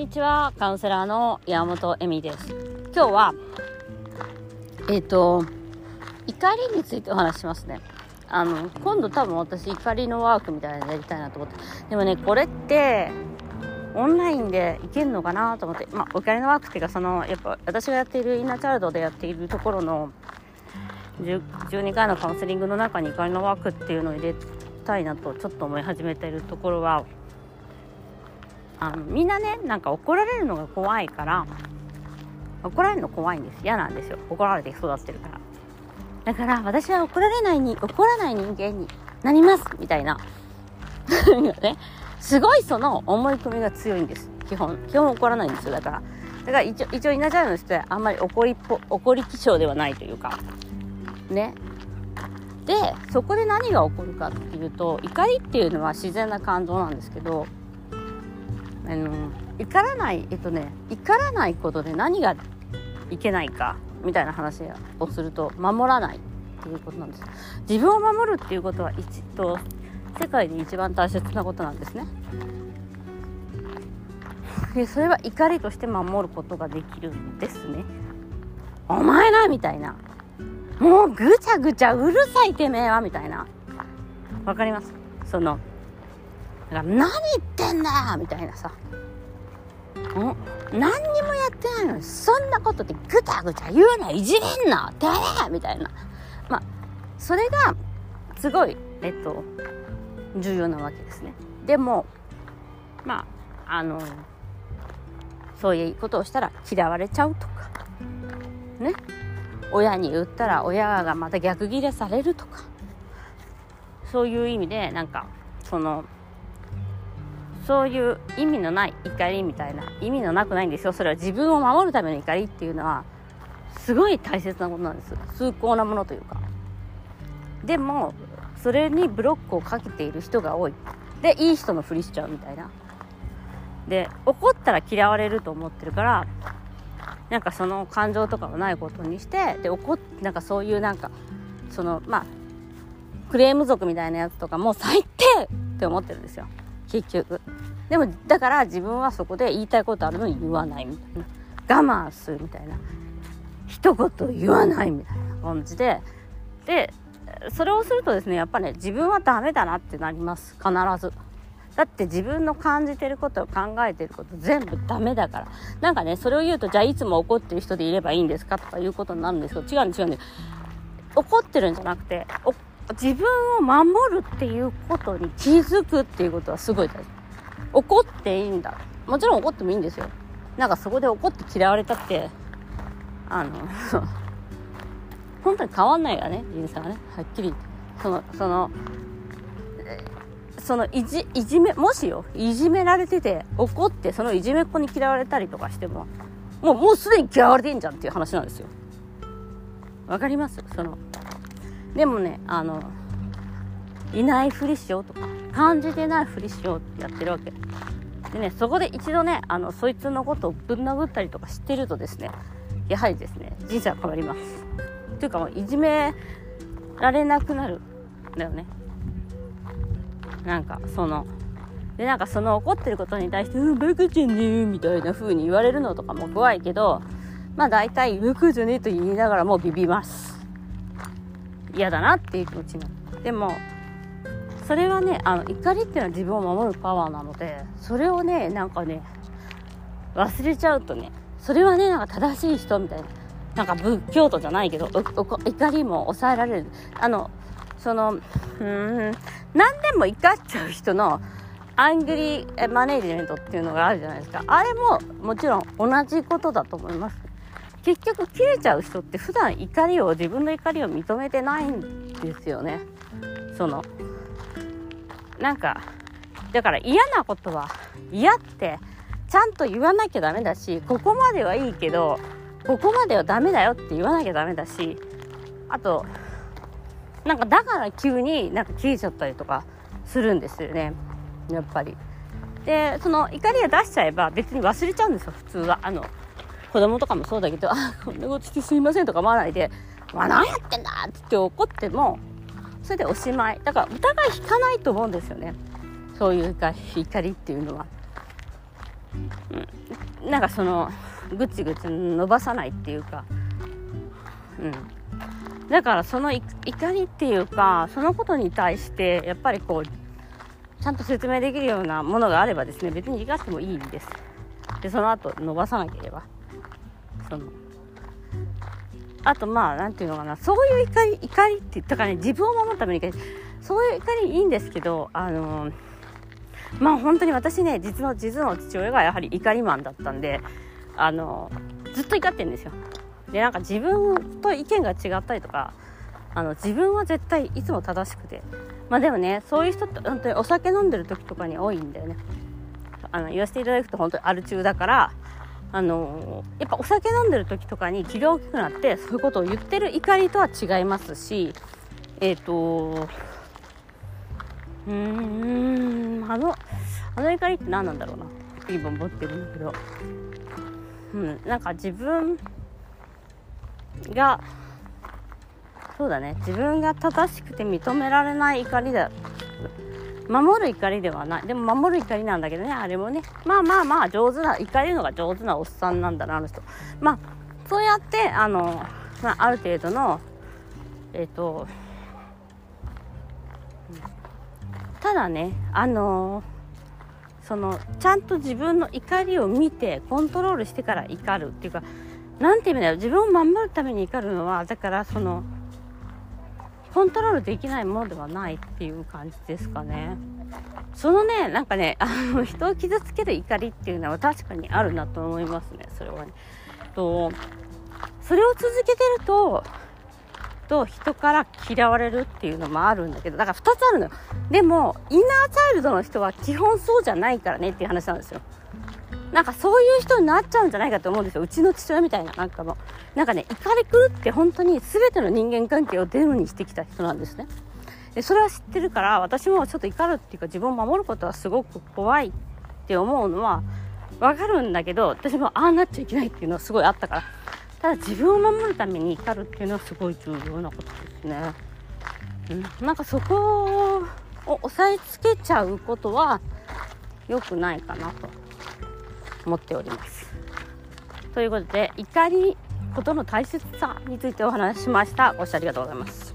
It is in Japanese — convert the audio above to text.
にちは。カウンセラーの山本恵美です。今日はえっ、と怒りについてお話しますね。あの今度多分私怒りのワークみたいなのやりたいなと思って。でもねこれってオンラインでいけるのかなと思って。まあ怒りのワークっていうかそのやっぱ私がやっているインナーチャイルドでやっているところの12回のカウンセリングの中に怒りのワークっていうのを入れたいなとちょっと思い始めてるところはあのみんなねなんか怒られるのが怖いから怒られるの怖いんです。嫌なんですよ。怒られて育ってるから。だから私は怒られないに怒らない人間になりますみたいな。ねすごいその思い込みが強いんです。基本。基本怒らないんですよ。だから。だから一応一応稲ちゃんの人はあんまり怒りっぽ怒り気象ではないというか。ね。でそこで何が起こるかっていうと怒りっていうのは自然な感情なんですけどあの怒らないえっとね怒らないことで何がいけないかみたいな話をすると守らないっていうことなんです。自分を守るっていうことは一と世界で一番大切なことなんですね。でそれは怒りとして守ることができるんですね。お前なみたいな。もうぐちゃぐちゃうるさいてめえはみたいな。わかります？そのだから何言ってんだよみたいなさ。ん何にもやってないのにそんなことでぐちゃぐちゃ言うないじめんなてめえみたいな。まあそれがすごいえっと重要なわけですね。でもまああのそういうことをしたら嫌われちゃうとか。ね。親に言ったら親がまた逆ギレされるとか。そういう意味でなんかそのそういう意味のない怒りみたいな意味のなくないんですよ。それは自分を守るための怒りっていうのはすごい大切なことなんです。崇高なものというか。でもそれにブロックをかけている人が多い。でいい人のふりしちゃうみたいな。で怒ったら嫌われると思ってるからなんかその感情とかもないことにしてで怒っなんかそういうなんかそのまあクレーム族みたいなやつとかも最低って思ってるんですよ。結局。でもだから自分はそこで言いたいことあるのに言わないみたいな。我慢するみたいな。一言言わないみたいな感じで。でそれをするとですねやっぱね自分はダメだなってなります。必ず。だって自分の感じてること考えてること全部ダメだからなんかねそれを言うとじゃあいつも怒ってる人でいればいいんですかとかいうことになるんですけど。違うんです違うんです。怒ってるんじゃなくて自分を守るっていうことに気づくっていうことはすごい大事。怒っていいんだ。もちろん怒ってもいいんですよ。なんかそこで怒って嫌われたってあの 本当に変わんないからね人生はね。はっきり言って。そのそのそのいじいじめもしよいじめられてて怒ってそのいじめっ子に嫌われたりとかしてももうもうすでに嫌われてんじゃんっていう話なんですよ。わかります？そのでもねあのいないふりしようとか感じてないふりしようってやってるわけ。でねそこで一度ねあのそいつのことをぶん殴ったりとかしてるとですねやはりですね人生は変わります。というかもういじめられなくなるだよね。なんかそのでなんかその怒ってることに対して「うんバカじゃねえ」みたいな風に言われるのとかも怖いけどまあ大体「バカじゃねえ」と言いながらもうビビます。嫌だなっていう気持ちになるでもそれはねあの怒りっていうのは自分を守るパワーなのでそれをねなんかね忘れちゃうとねそれはねなんか正しい人みたいななんか仏教徒じゃないけど怒りも抑えられる。あのそのうん何でも怒っちゃう人のアングリーマネージメントっていうのがあるじゃないですか。あれももちろん同じことだと思います。結局切れちゃう人って普段怒りを自分の怒りを認めてないんですよね。そのなんかだから嫌なことは嫌ってちゃんと言わなきゃダメだしここまではいいけどここまではダメだよって言わなきゃダメだしあとなんかだから急になんか切れちゃったりとかするんですよね。やっぱり。でその怒りを出しちゃえば別に忘れちゃうんですよ普通は。あの子供とかもそうだけど「あこんなことしてすいません」とか思わないで「まあ、何やってんだ!」って言って怒ってもそれでおしまい。だからお互い引かないと思うんですよね。そういう怒りっていうのは。うん、なんかそのぐちぐち伸ばさないっていうか。うん。だからその怒りっていうかそのことに対してやっぱりこうちゃんと説明できるようなものがあればですね別に怒ってもいいんです。でその後伸ばさなければ。そのあとまあ何て言うのかな。そういう怒り怒りって言ったかね。自分を守るためにそういう怒りいいんですけどあのまあ本当に私ね実の実の父親がやはり怒りマンだったんであのずっと怒ってるんですよ。でなんか自分と意見が違ったりとかあの自分は絶対いつも正しくて。まあでもねそういう人って本当にお酒飲んでる時とかに多いんだよね。あの言わせていただくと本当にアル中だからあのやっぱお酒飲んでる時とかに気が大きくなってそういうことを言ってる怒りとは違いますしえっ、ー、とうーんあのあの怒りって何なんだろうな。今持ってるんだけど。うんなんか自分がそうだね。自分が正しくて認められない怒りだ守る怒りではない。でも守る怒りなんだけどねあれもね。まあまあまあ上手な怒るのが上手なおっさんなんだなあの人。まあそうやってあの、まあ、ある程度のえっ、ー、とただねあのそのちゃんと自分の怒りを見てコントロールしてから怒るっていうか何て言うんだよ自分を守るために怒るのはだからそのコントロールできないものではないっていう感じですかね。そのねなんかねあの人を傷つける怒りっていうのは確かにあるなと思いますねそれはね。とそれを続けてるとと人から嫌われるっていうのもあるんだけどだから2つあるのよ。でもインナーチャイルドの人は基本そうじゃないからねっていう話なんですよ。なんかそういう人になっちゃうんじゃないかと思うんですよ。うちの父親みたいななんかもなんかね怒り狂って本当に全ての人間関係をゼロにしてきた人なんですね。でそれは知ってるから私もちょっと怒るっていうか自分を守ることはすごく怖いって思うのはわかるんだけど私もああなっちゃいけないっていうのはすごいあったから。ただ自分を守るために怒るっていうのはすごい重要なことですね、うん、なんかそこを押さえつけちゃうことは良くないかなと思っております。ということで怒りことの大切さについてお話ししました。ご視聴ありがとうございます。